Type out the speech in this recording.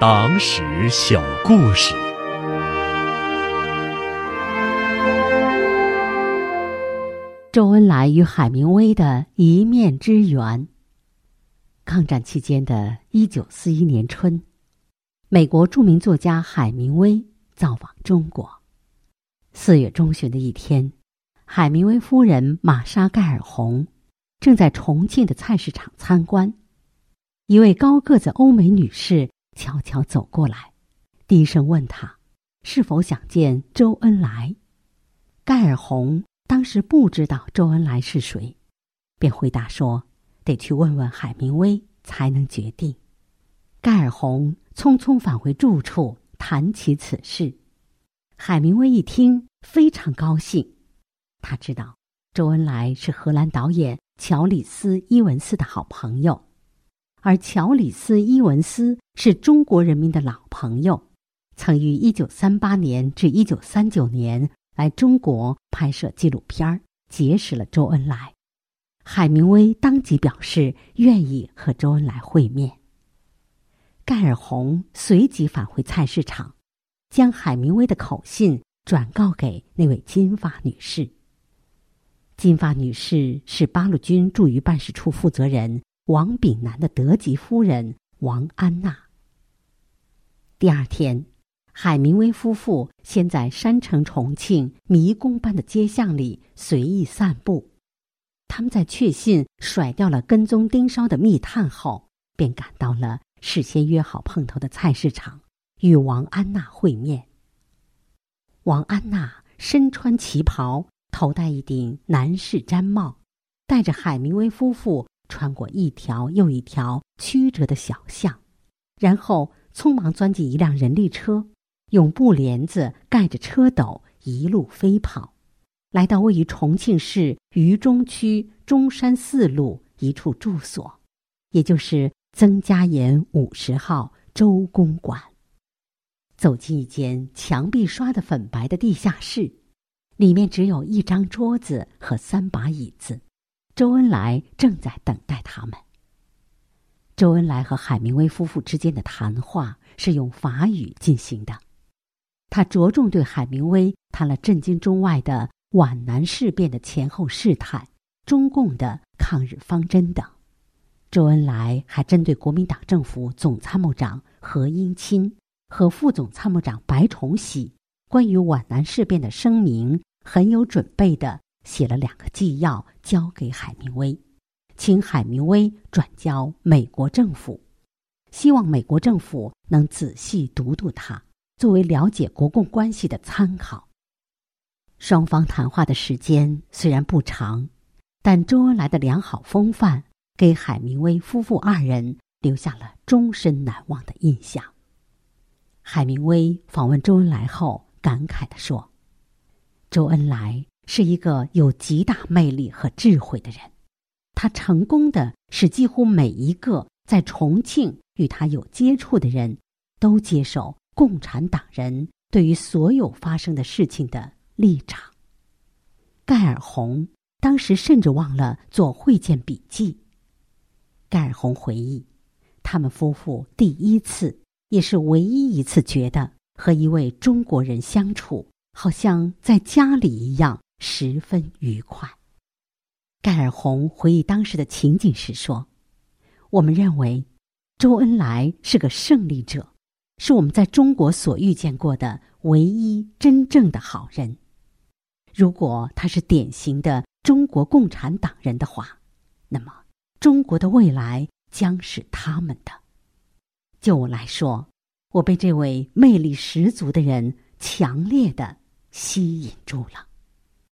党史小故事。周恩来与海明威的一面之缘。抗战期间的一九四一年春，美国著名作家海明威造访中国。四月中旬的一天，海明威夫人玛莎·盖尔红正在重庆的菜市场参观，一位高个子欧美女士悄悄走过来，低声问他是否想见周恩来。盖尔洪。当时不知道周恩来是谁，便回答说：“得去问问海明威才能决定。”盖尔洪匆匆返回住处，谈起此事。海明威一听非常高兴，他知道周恩来是荷兰导演乔里斯·伊文斯的好朋友，而乔里斯·伊文斯是中国人民的老朋友，曾于一九三八年至一九三九年。来中国拍摄纪录片结识了周恩来。海明威当即表示愿意和周恩来会面。盖尔洪随即返回菜市场，将海明威的口信转告给那位金发女士。金发女士是八路军驻渝办事处负责人王炳南的德籍夫人王安娜。第二天。海明威夫妇先在山城重庆迷宫般的街巷里随意散步，他们在确信甩掉了跟踪盯梢的密探后，便赶到了事先约好碰头的菜市场，与王安娜会面。王安娜身穿旗袍，头戴一顶男士毡帽，带着海明威夫妇穿过一条又一条曲折的小巷，然后匆忙钻进一辆人力车。用布帘子盖着车斗，一路飞跑，来到位于重庆市渝中区中山四路一处住所，也就是曾家岩五十号周公馆。走进一间墙壁刷的粉白的地下室，里面只有一张桌子和三把椅子，周恩来正在等待他们。周恩来和海明威夫妇之间的谈话是用法语进行的。他着重对海明威谈了震惊中外的皖南事变的前后事态、中共的抗日方针等。周恩来还针对国民党政府总参谋长何应钦和副总参谋长白崇禧关于皖南事变的声明，很有准备的写了两个纪要交给海明威，请海明威转交美国政府，希望美国政府能仔细读读他。作为了解国共关系的参考，双方谈话的时间虽然不长，但周恩来的良好风范给海明威夫妇二人留下了终身难忘的印象。海明威访问周恩来后，感慨地说：“周恩来是一个有极大魅力和智慧的人，他成功的使几乎每一个在重庆与他有接触的人都接受。”共产党人对于所有发生的事情的立场。盖尔洪当时甚至忘了做会见笔记。盖尔洪回忆，他们夫妇第一次，也是唯一一次觉得和一位中国人相处，好像在家里一样，十分愉快。盖尔洪回忆当时的情景时说：“我们认为，周恩来是个胜利者。”是我们在中国所遇见过的唯一真正的好人。如果他是典型的中国共产党人的话，那么中国的未来将是他们的。就我来说，我被这位魅力十足的人强烈的吸引住了。